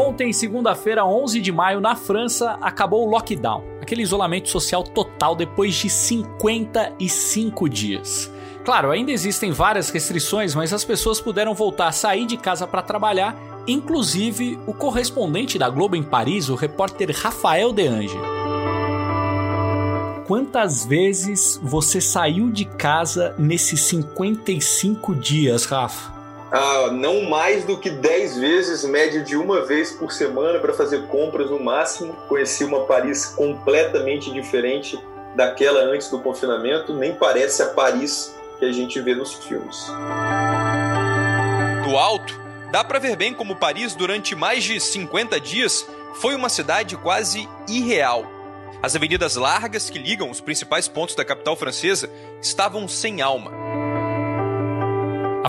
Ontem, segunda-feira, 11 de maio, na França, acabou o lockdown, aquele isolamento social total depois de 55 dias. Claro, ainda existem várias restrições, mas as pessoas puderam voltar a sair de casa para trabalhar, inclusive o correspondente da Globo em Paris, o repórter Rafael De Ange. Quantas vezes você saiu de casa nesses 55 dias, Rafa? Ah, não mais do que 10 vezes, média de uma vez por semana para fazer compras no máximo. Conheci uma Paris completamente diferente daquela antes do confinamento, nem parece a Paris que a gente vê nos filmes. Do alto, dá para ver bem como Paris, durante mais de 50 dias, foi uma cidade quase irreal. As avenidas largas que ligam os principais pontos da capital francesa estavam sem alma.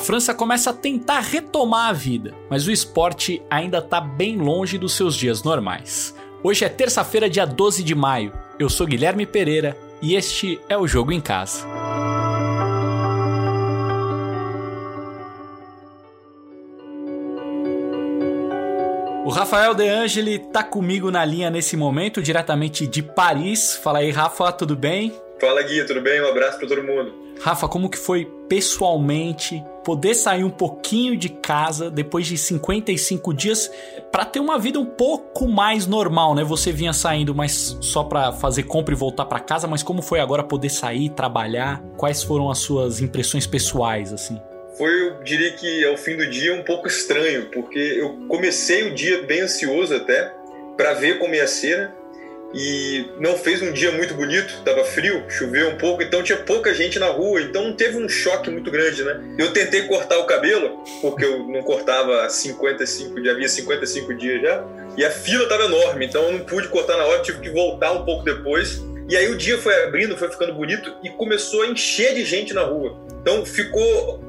França começa a tentar retomar a vida, mas o esporte ainda está bem longe dos seus dias normais. Hoje é terça-feira, dia 12 de maio. Eu sou Guilherme Pereira e este é o Jogo em Casa. O Rafael De Angeli tá comigo na linha nesse momento, diretamente de Paris. Fala aí, Rafa, tudo bem? Fala, Gui, tudo bem? Um abraço para todo mundo. Rafa, como que foi pessoalmente poder sair um pouquinho de casa depois de 55 dias para ter uma vida um pouco mais normal, né? Você vinha saindo mas só para fazer compra e voltar para casa, mas como foi agora poder sair, trabalhar? Quais foram as suas impressões pessoais assim? Foi, eu diria que ao fim do dia um pouco estranho, porque eu comecei o dia bem ansioso até para ver como ia ser, né? E não fez um dia muito bonito, estava frio, choveu um pouco, então tinha pouca gente na rua, então não teve um choque muito grande, né? Eu tentei cortar o cabelo, porque eu não cortava 55, já havia 55 dias já, e a fila estava enorme, então eu não pude cortar na hora, tive que voltar um pouco depois. E aí o dia foi abrindo, foi ficando bonito e começou a encher de gente na rua. Então ficou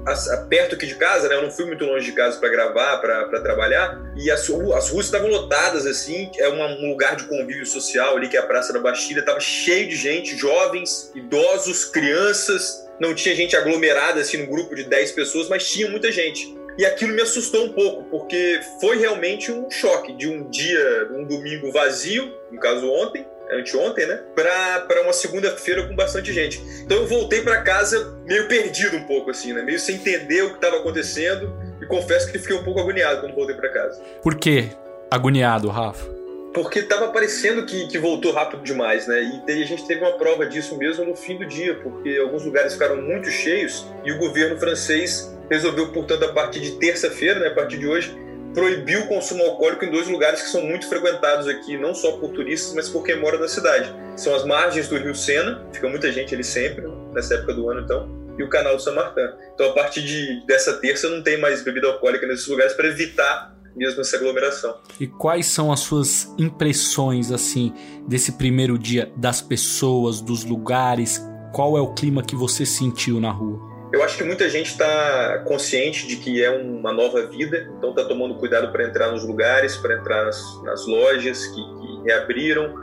perto aqui de casa, né? Eu não fui muito longe de casa para gravar, para trabalhar. E as, as ruas estavam lotadas, assim. É um lugar de convívio social ali, que é a Praça da Bastilha. Tava cheio de gente, jovens, idosos, crianças. Não tinha gente aglomerada, assim, num grupo de 10 pessoas, mas tinha muita gente. E aquilo me assustou um pouco, porque foi realmente um choque de um dia, um domingo vazio, no caso ontem, anteontem, né? Para uma segunda-feira com bastante gente. Então eu voltei para casa meio perdido um pouco, assim, né? Meio sem entender o que estava acontecendo. E confesso que fiquei um pouco agoniado quando voltei para casa. Por que agoniado, Rafa? Porque estava parecendo que, que voltou rápido demais, né? E a gente teve uma prova disso mesmo no fim do dia, porque alguns lugares ficaram muito cheios e o governo francês resolveu, portanto, a partir de terça-feira, né, a partir de hoje, proibiu o consumo alcoólico em dois lugares que são muito frequentados aqui, não só por turistas, mas por quem mora na cidade. São as margens do Rio Sena, fica muita gente ali sempre, nessa época do ano então, e o canal do São Martin. Então, a partir de, dessa terça, não tem mais bebida alcoólica nesses lugares para evitar mesmo essa aglomeração. E quais são as suas impressões, assim, desse primeiro dia, das pessoas, dos lugares? Qual é o clima que você sentiu na rua? Eu acho que muita gente está consciente de que é uma nova vida, então está tomando cuidado para entrar nos lugares, para entrar nas, nas lojas que, que reabriram.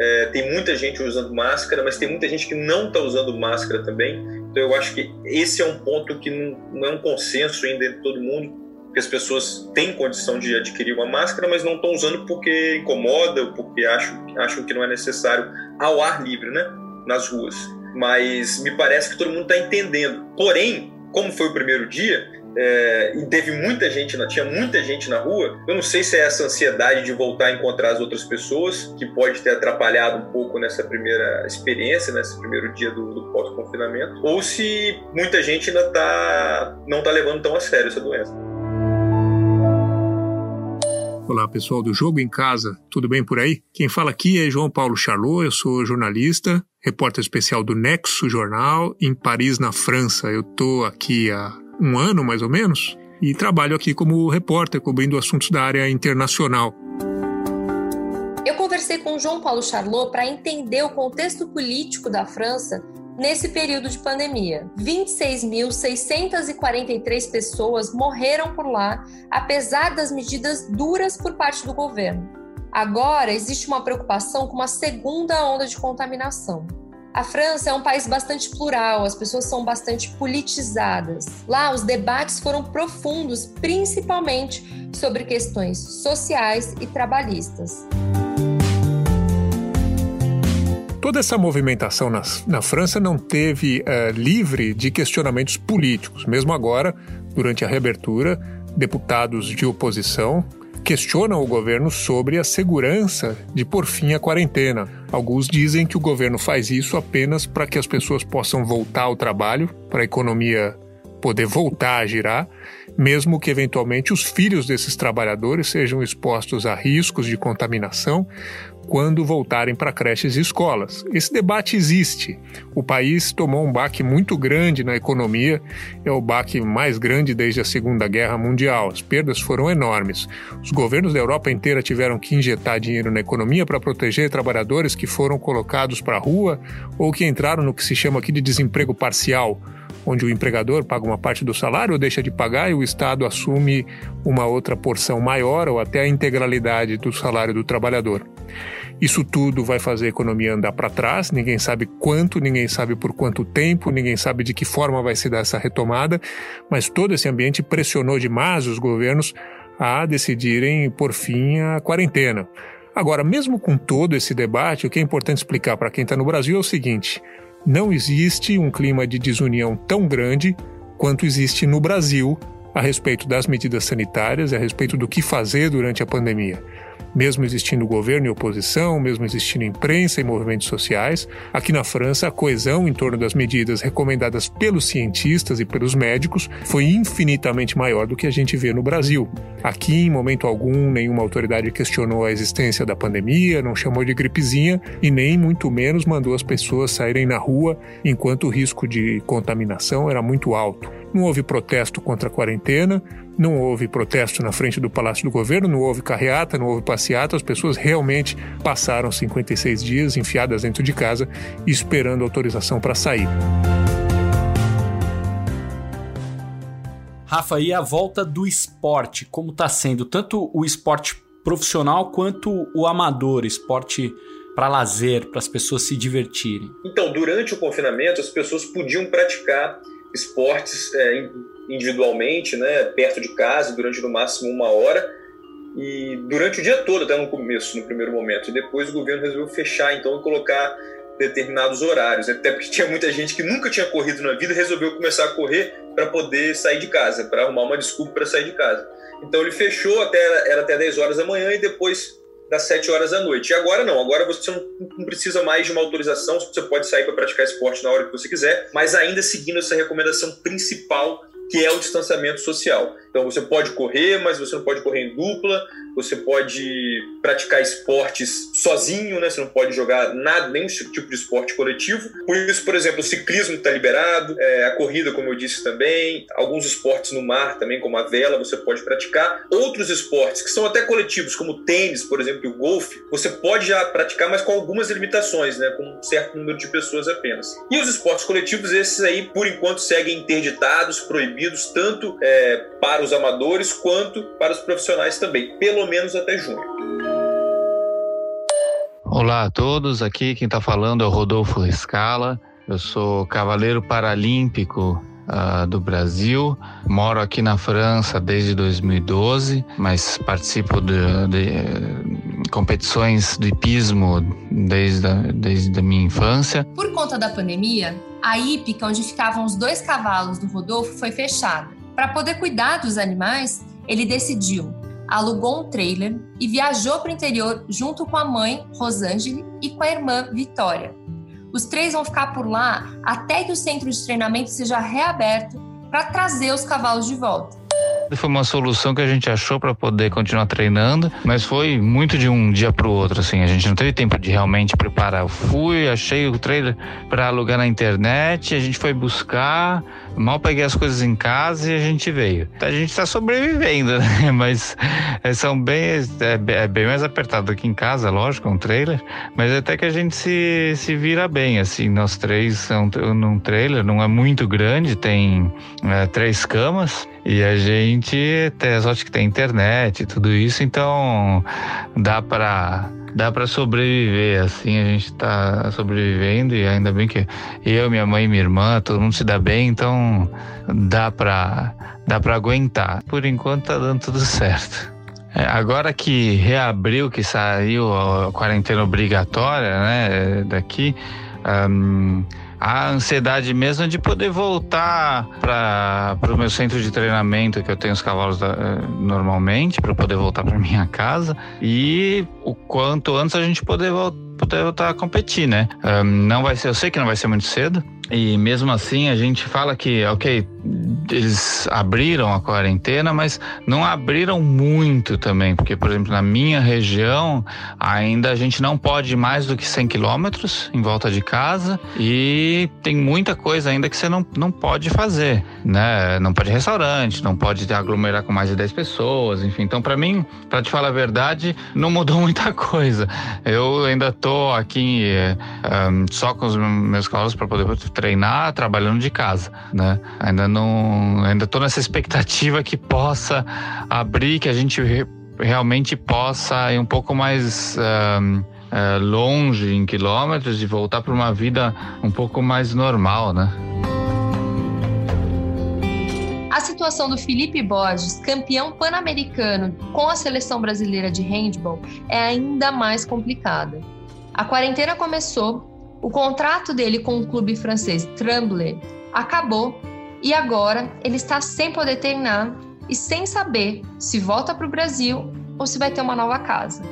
É, tem muita gente usando máscara, mas tem muita gente que não está usando máscara também. Então eu acho que esse é um ponto que não, não é um consenso ainda entre todo mundo, que as pessoas têm condição de adquirir uma máscara, mas não estão usando porque incomoda ou porque acham, acham que não é necessário ao ar livre, né? Nas ruas mas me parece que todo mundo está entendendo. Porém, como foi o primeiro dia, é, e teve muita gente, tinha muita gente na rua, eu não sei se é essa ansiedade de voltar a encontrar as outras pessoas, que pode ter atrapalhado um pouco nessa primeira experiência, nesse primeiro dia do, do pós-confinamento, ou se muita gente ainda tá, não está levando tão a sério essa doença. Olá, pessoal do Jogo em Casa, tudo bem por aí? Quem fala aqui é João Paulo Charlot, eu sou jornalista, repórter especial do Nexo Jornal, em Paris, na França. Eu estou aqui há um ano, mais ou menos, e trabalho aqui como repórter, cobrindo assuntos da área internacional. Eu conversei com João Paulo Charlot para entender o contexto político da França nesse período de pandemia. 26.643 pessoas morreram por lá, apesar das medidas duras por parte do governo. Agora existe uma preocupação com uma segunda onda de contaminação. A França é um país bastante plural, as pessoas são bastante politizadas. Lá, os debates foram profundos, principalmente sobre questões sociais e trabalhistas. Toda essa movimentação na, na França não teve uh, livre de questionamentos políticos. Mesmo agora, durante a reabertura, deputados de oposição questionam o governo sobre a segurança de por fim a quarentena. Alguns dizem que o governo faz isso apenas para que as pessoas possam voltar ao trabalho, para a economia poder voltar a girar, mesmo que eventualmente os filhos desses trabalhadores sejam expostos a riscos de contaminação quando voltarem para creches e escolas. Esse debate existe. O país tomou um baque muito grande na economia, é o baque mais grande desde a Segunda Guerra Mundial. As perdas foram enormes. Os governos da Europa inteira tiveram que injetar dinheiro na economia para proteger trabalhadores que foram colocados para a rua ou que entraram no que se chama aqui de desemprego parcial onde o empregador paga uma parte do salário ou deixa de pagar e o Estado assume uma outra porção maior ou até a integralidade do salário do trabalhador. Isso tudo vai fazer a economia andar para trás, ninguém sabe quanto, ninguém sabe por quanto tempo, ninguém sabe de que forma vai se dar essa retomada, mas todo esse ambiente pressionou demais os governos a decidirem por fim a quarentena. Agora, mesmo com todo esse debate, o que é importante explicar para quem está no Brasil é o seguinte: não existe um clima de desunião tão grande quanto existe no Brasil a respeito das medidas sanitárias a respeito do que fazer durante a pandemia mesmo existindo governo e oposição, mesmo existindo imprensa e movimentos sociais, aqui na França a coesão em torno das medidas recomendadas pelos cientistas e pelos médicos foi infinitamente maior do que a gente vê no Brasil. Aqui, em momento algum, nenhuma autoridade questionou a existência da pandemia, não chamou de gripezinha e nem muito menos mandou as pessoas saírem na rua enquanto o risco de contaminação era muito alto. Não houve protesto contra a quarentena, não houve protesto na frente do Palácio do Governo, não houve carreata, não houve passeata, as pessoas realmente passaram 56 dias enfiadas dentro de casa esperando autorização para sair. Rafa, e a volta do esporte, como está sendo tanto o esporte profissional quanto o amador, esporte para lazer, para as pessoas se divertirem? Então, durante o confinamento, as pessoas podiam praticar esportes é, individualmente, né, perto de casa, durante no máximo uma hora, e durante o dia todo, até no começo, no primeiro momento. E depois o governo resolveu fechar, então, e colocar determinados horários. Até porque tinha muita gente que nunca tinha corrido na vida resolveu começar a correr para poder sair de casa, para arrumar uma desculpa para sair de casa. Então ele fechou até era até 10 horas da manhã e depois das 7 horas da noite. E agora não, agora você não precisa mais de uma autorização, você pode sair para praticar esporte na hora que você quiser, mas ainda seguindo essa recomendação principal que é o distanciamento social. Então você pode correr, mas você não pode correr em dupla, você pode praticar esportes sozinho, né? Você não pode jogar nada, nenhum tipo de esporte coletivo. Por isso, por exemplo, o ciclismo está liberado, é, a corrida, como eu disse também, alguns esportes no mar também, como a vela, você pode praticar. Outros esportes que são até coletivos, como o tênis, por exemplo, e o golfe, você pode já praticar, mas com algumas limitações, né? Com um certo número de pessoas apenas. E os esportes coletivos, esses aí, por enquanto, seguem interditados, proibidos, tanto é, para os amadores quanto para os profissionais também. Pelo menos até junho. Olá a todos, aqui quem está falando é o Rodolfo Rescala. Eu sou cavaleiro paralímpico uh, do Brasil. Moro aqui na França desde 2012, mas participo de, de uh, competições de hipismo desde a, desde a minha infância. Por conta da pandemia, a hípica onde ficavam os dois cavalos do Rodolfo foi fechada. Para poder cuidar dos animais, ele decidiu alugou um trailer e viajou para o interior junto com a mãe, Rosângela, e com a irmã, Vitória. Os três vão ficar por lá até que o centro de treinamento seja reaberto para trazer os cavalos de volta. Foi uma solução que a gente achou para poder continuar treinando, mas foi muito de um dia para o outro, assim. A gente não teve tempo de realmente preparar. Eu fui, achei o trailer para alugar na internet, a gente foi buscar, Mal peguei as coisas em casa e a gente veio. A gente está sobrevivendo, né? Mas é, são bem, é, é, bem mais apertado aqui em casa, lógico, é um trailer. Mas até que a gente se, se vira bem, assim. Nós três são num trailer, não é muito grande, tem é, três camas. E a gente tem a sorte que tem internet e tudo isso, então dá para dá para sobreviver, assim, a gente tá sobrevivendo e ainda bem que eu, minha mãe e minha irmã, todo mundo se dá bem, então dá para dá para aguentar. Por enquanto tá dando tudo certo. É, agora que reabriu, que saiu a quarentena obrigatória, né, daqui, um, a ansiedade mesmo de poder voltar para o meu centro de treinamento, que eu tenho os cavalos da, eh, normalmente, para poder voltar para minha casa. E o quanto antes a gente poder, poder voltar a competir, né? Um, não vai ser, eu sei que não vai ser muito cedo, e mesmo assim a gente fala que, ok, eles abriram a quarentena, mas não abriram muito também, porque, por exemplo, na minha região, ainda a gente não pode mais do que 100 quilômetros em volta de casa e tem muita coisa ainda que você não, não pode fazer, né? Não pode restaurante, não pode aglomerar com mais de 10 pessoas, enfim. Então, para mim, para te falar a verdade, não mudou muita coisa. Eu ainda tô aqui um, só com os meus cavalos para poder treinar trabalhando de casa, né? Ainda não, ainda estou nessa expectativa que possa abrir, que a gente realmente possa ir um pouco mais uh, uh, longe em quilômetros e voltar para uma vida um pouco mais normal, né? A situação do Felipe Borges, campeão pan-americano com a seleção brasileira de handball, é ainda mais complicada. A quarentena começou o contrato dele com o clube francês Tremblay acabou e agora ele está sem poder treinar e sem saber se volta para o Brasil ou se vai ter uma nova casa.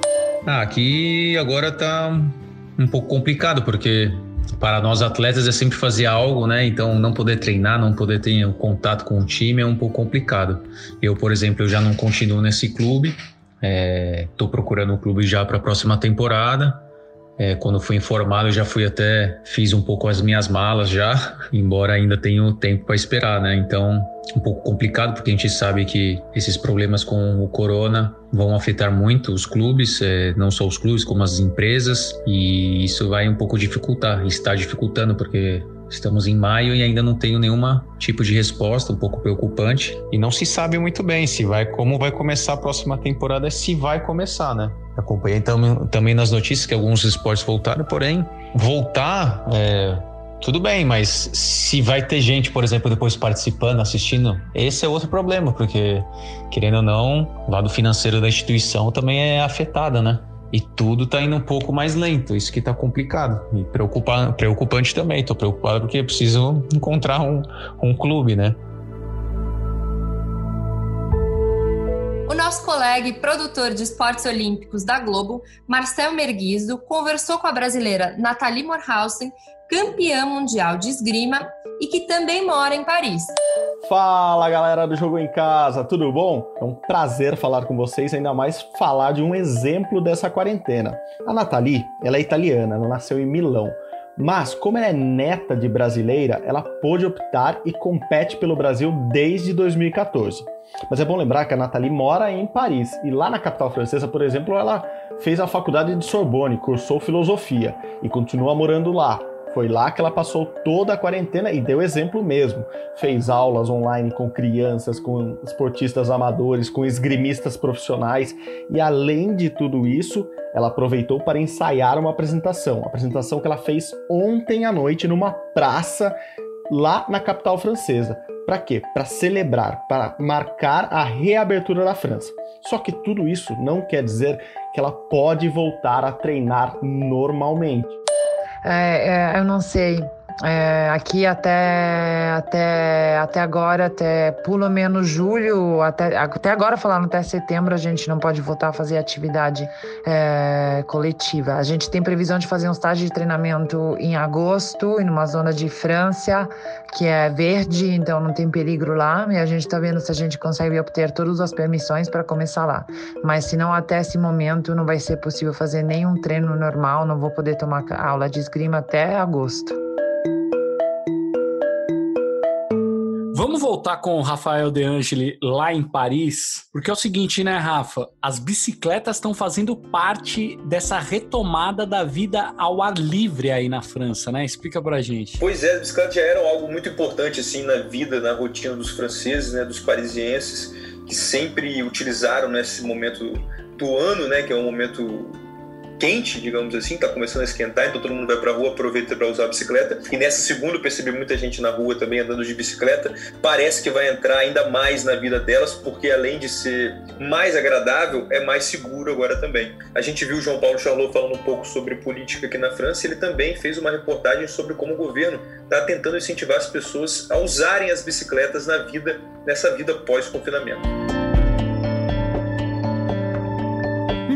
Ah, aqui agora está um pouco complicado porque para nós atletas é sempre fazer algo, né? Então não poder treinar, não poder ter contato com o time é um pouco complicado. Eu, por exemplo, eu já não continuo nesse clube. Estou é, procurando um clube já para a próxima temporada. É, quando fui informado, eu já fui até fiz um pouco as minhas malas já, embora ainda tenha tempo para esperar, né? Então, um pouco complicado porque a gente sabe que esses problemas com o corona vão afetar muito os clubes, é, não só os clubes como as empresas, e isso vai um pouco dificultar, está dificultando porque Estamos em maio e ainda não tenho nenhuma tipo de resposta, um pouco preocupante. E não se sabe muito bem se vai, como vai começar a próxima temporada, se vai começar, né? Acompanhei então, também nas notícias que alguns esportes voltaram, porém, voltar é, tudo bem, mas se vai ter gente, por exemplo, depois participando, assistindo, esse é outro problema, porque, querendo ou não, o lado financeiro da instituição também é afetado, né? E tudo está indo um pouco mais lento, isso que está complicado. E preocupa, preocupante também. Estou preocupado porque preciso encontrar um, um clube, né? Colega e produtor de esportes olímpicos da Globo, Marcel Merguizo, conversou com a brasileira Nathalie Morhausen, campeã mundial de esgrima e que também mora em Paris. Fala galera do Jogo em Casa, tudo bom? É um prazer falar com vocês, ainda mais falar de um exemplo dessa quarentena. A Nathalie, ela é italiana, ela nasceu em Milão. Mas, como ela é neta de brasileira, ela pôde optar e compete pelo Brasil desde 2014. Mas é bom lembrar que a Nathalie mora em Paris e lá na capital francesa, por exemplo, ela fez a faculdade de Sorbonne, cursou filosofia e continua morando lá. Foi lá que ela passou toda a quarentena e deu exemplo mesmo. Fez aulas online com crianças, com esportistas amadores, com esgrimistas profissionais e além de tudo isso, ela aproveitou para ensaiar uma apresentação, a apresentação que ela fez ontem à noite numa praça lá na capital francesa. Para quê? Para celebrar, para marcar a reabertura da França. Só que tudo isso não quer dizer que ela pode voltar a treinar normalmente. É, é, eu não sei. É, aqui até, até, até agora, até pelo menos julho, até, até agora falando até setembro, a gente não pode voltar a fazer atividade é, coletiva. A gente tem previsão de fazer um estágio de treinamento em agosto, em uma zona de França, que é verde, então não tem perigo lá, e a gente está vendo se a gente consegue obter todas as permissões para começar lá. Mas se não, até esse momento não vai ser possível fazer nenhum treino normal, não vou poder tomar aula de esgrima até agosto. Vamos voltar com o Rafael De Angeli lá em Paris, porque é o seguinte, né, Rafa? As bicicletas estão fazendo parte dessa retomada da vida ao ar livre aí na França, né? Explica pra gente. Pois é, as bicicletas já eram algo muito importante assim na vida, na rotina dos franceses, né, dos parisienses, que sempre utilizaram nesse momento do ano, né, que é um momento quente, digamos assim, tá começando a esquentar, então todo mundo vai pra rua, aproveita para usar a bicicleta. E nessa segunda eu percebi muita gente na rua também andando de bicicleta. Parece que vai entrar ainda mais na vida delas, porque além de ser mais agradável, é mais seguro agora também. A gente viu o João Paulo Charlot falando um pouco sobre política aqui na França, ele também fez uma reportagem sobre como o governo está tentando incentivar as pessoas a usarem as bicicletas na vida, nessa vida pós-confinamento.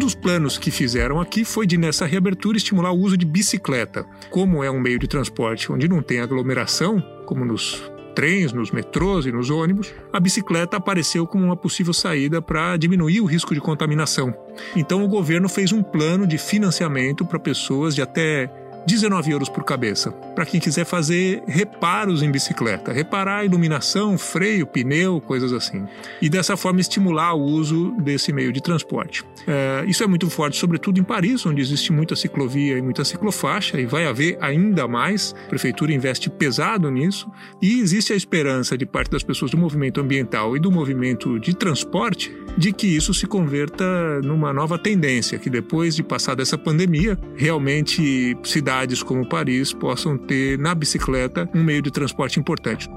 Dos planos que fizeram aqui foi de, nessa reabertura, estimular o uso de bicicleta. Como é um meio de transporte onde não tem aglomeração, como nos trens, nos metrôs e nos ônibus, a bicicleta apareceu como uma possível saída para diminuir o risco de contaminação. Então o governo fez um plano de financiamento para pessoas de até 19 euros por cabeça, para quem quiser fazer reparos em bicicleta, reparar iluminação, freio, pneu, coisas assim. E dessa forma estimular o uso desse meio de transporte. É, isso é muito forte, sobretudo em Paris, onde existe muita ciclovia e muita ciclofaixa, e vai haver ainda mais. A prefeitura investe pesado nisso, e existe a esperança de parte das pessoas do movimento ambiental e do movimento de transporte de que isso se converta numa nova tendência, que depois de passar dessa pandemia, realmente se cidades como Paris possam ter na bicicleta um meio de transporte importante.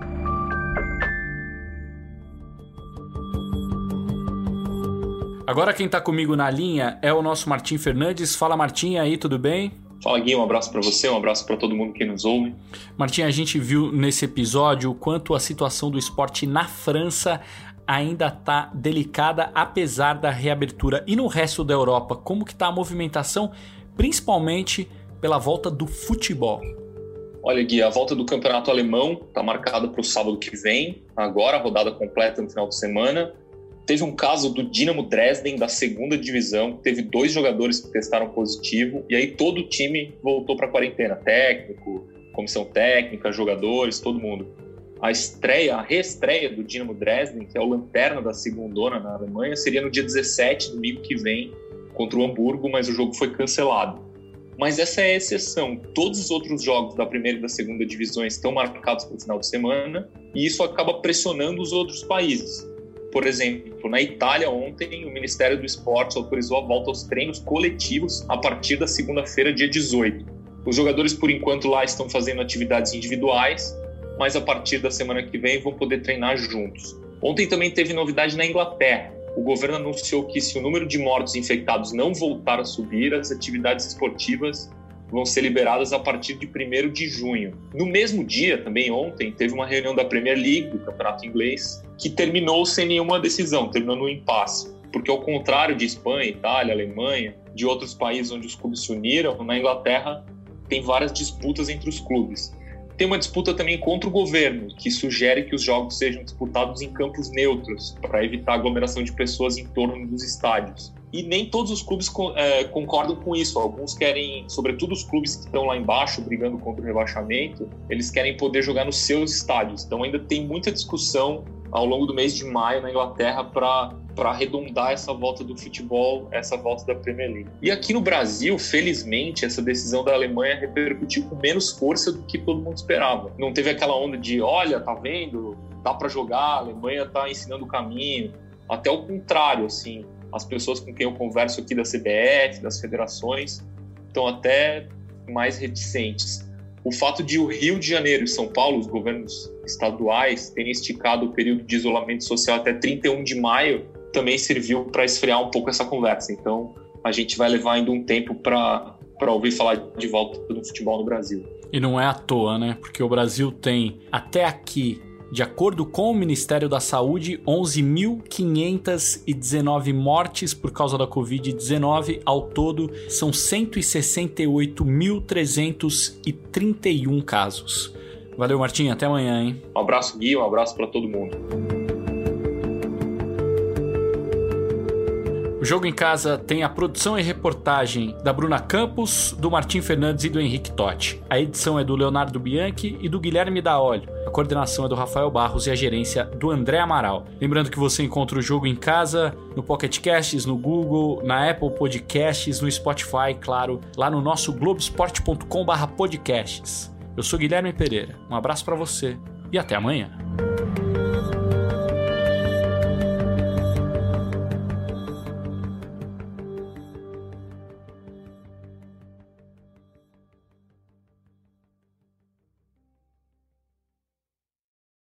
Agora quem está comigo na linha é o nosso Martim Fernandes. Fala Martim, aí tudo bem? Fala Gui, um abraço para você, um abraço para todo mundo que nos ouve. Martim, a gente viu nesse episódio o quanto a situação do esporte na França ainda está delicada apesar da reabertura. E no resto da Europa, como que está a movimentação, principalmente pela volta do futebol? Olha, Gui, a volta do campeonato alemão está marcada para o sábado que vem, agora, a rodada completa no final de semana. Teve um caso do Dinamo Dresden, da segunda divisão, teve dois jogadores que testaram positivo, e aí todo o time voltou para a quarentena: técnico, comissão técnica, jogadores, todo mundo. A estreia, a reestreia do Dinamo Dresden, que é o lanterna da segundona na Alemanha, seria no dia 17, domingo que vem, contra o Hamburgo, mas o jogo foi cancelado. Mas essa é a exceção. Todos os outros jogos da primeira e da segunda divisão estão marcados para o final de semana e isso acaba pressionando os outros países. Por exemplo, na Itália, ontem, o Ministério do Esporte autorizou a volta aos treinos coletivos a partir da segunda-feira, dia 18. Os jogadores, por enquanto, lá estão fazendo atividades individuais, mas a partir da semana que vem vão poder treinar juntos. Ontem também teve novidade na Inglaterra o governo anunciou que se o número de mortos infectados não voltar a subir, as atividades esportivas vão ser liberadas a partir de 1 de junho. No mesmo dia, também ontem, teve uma reunião da Premier League, do Campeonato Inglês, que terminou sem nenhuma decisão, terminou no impasse. Porque, ao contrário de Espanha, Itália, Alemanha, de outros países onde os clubes se uniram, na Inglaterra tem várias disputas entre os clubes. Tem uma disputa também contra o governo, que sugere que os jogos sejam disputados em campos neutros, para evitar aglomeração de pessoas em torno dos estádios. E nem todos os clubes é, concordam com isso. Alguns querem, sobretudo os clubes que estão lá embaixo brigando contra o rebaixamento, eles querem poder jogar nos seus estádios. Então ainda tem muita discussão ao longo do mês de maio na Inglaterra para para arredondar essa volta do futebol, essa volta da Premier League. E aqui no Brasil, felizmente, essa decisão da Alemanha repercutiu com menos força do que todo mundo esperava. Não teve aquela onda de, olha, tá vendo, dá para jogar, a Alemanha tá ensinando o caminho. Até o contrário, assim, as pessoas com quem eu converso aqui da CBF, das federações, estão até mais reticentes. O fato de o Rio de Janeiro e São Paulo, os governos estaduais, terem esticado o período de isolamento social até 31 de maio, também serviu para esfriar um pouco essa conversa. Então, a gente vai levar ainda um tempo para ouvir falar de volta do futebol no Brasil. E não é à toa, né? Porque o Brasil tem até aqui de acordo com o Ministério da Saúde, 11.519 mortes por causa da Covid-19. Ao todo, são 168.331 casos. Valeu, Martim. Até amanhã, hein? Um abraço, Gui. Um abraço para todo mundo. O Jogo em Casa tem a produção e reportagem da Bruna Campos, do Martim Fernandes e do Henrique Totti. A edição é do Leonardo Bianchi e do Guilherme Daolio coordenação é do Rafael Barros e a gerência do André Amaral. Lembrando que você encontra o jogo em casa, no Pocket Casts, no Google, na Apple Podcasts, no Spotify, claro, lá no nosso globesport.com/podcasts. Eu sou Guilherme Pereira. Um abraço para você e até amanhã.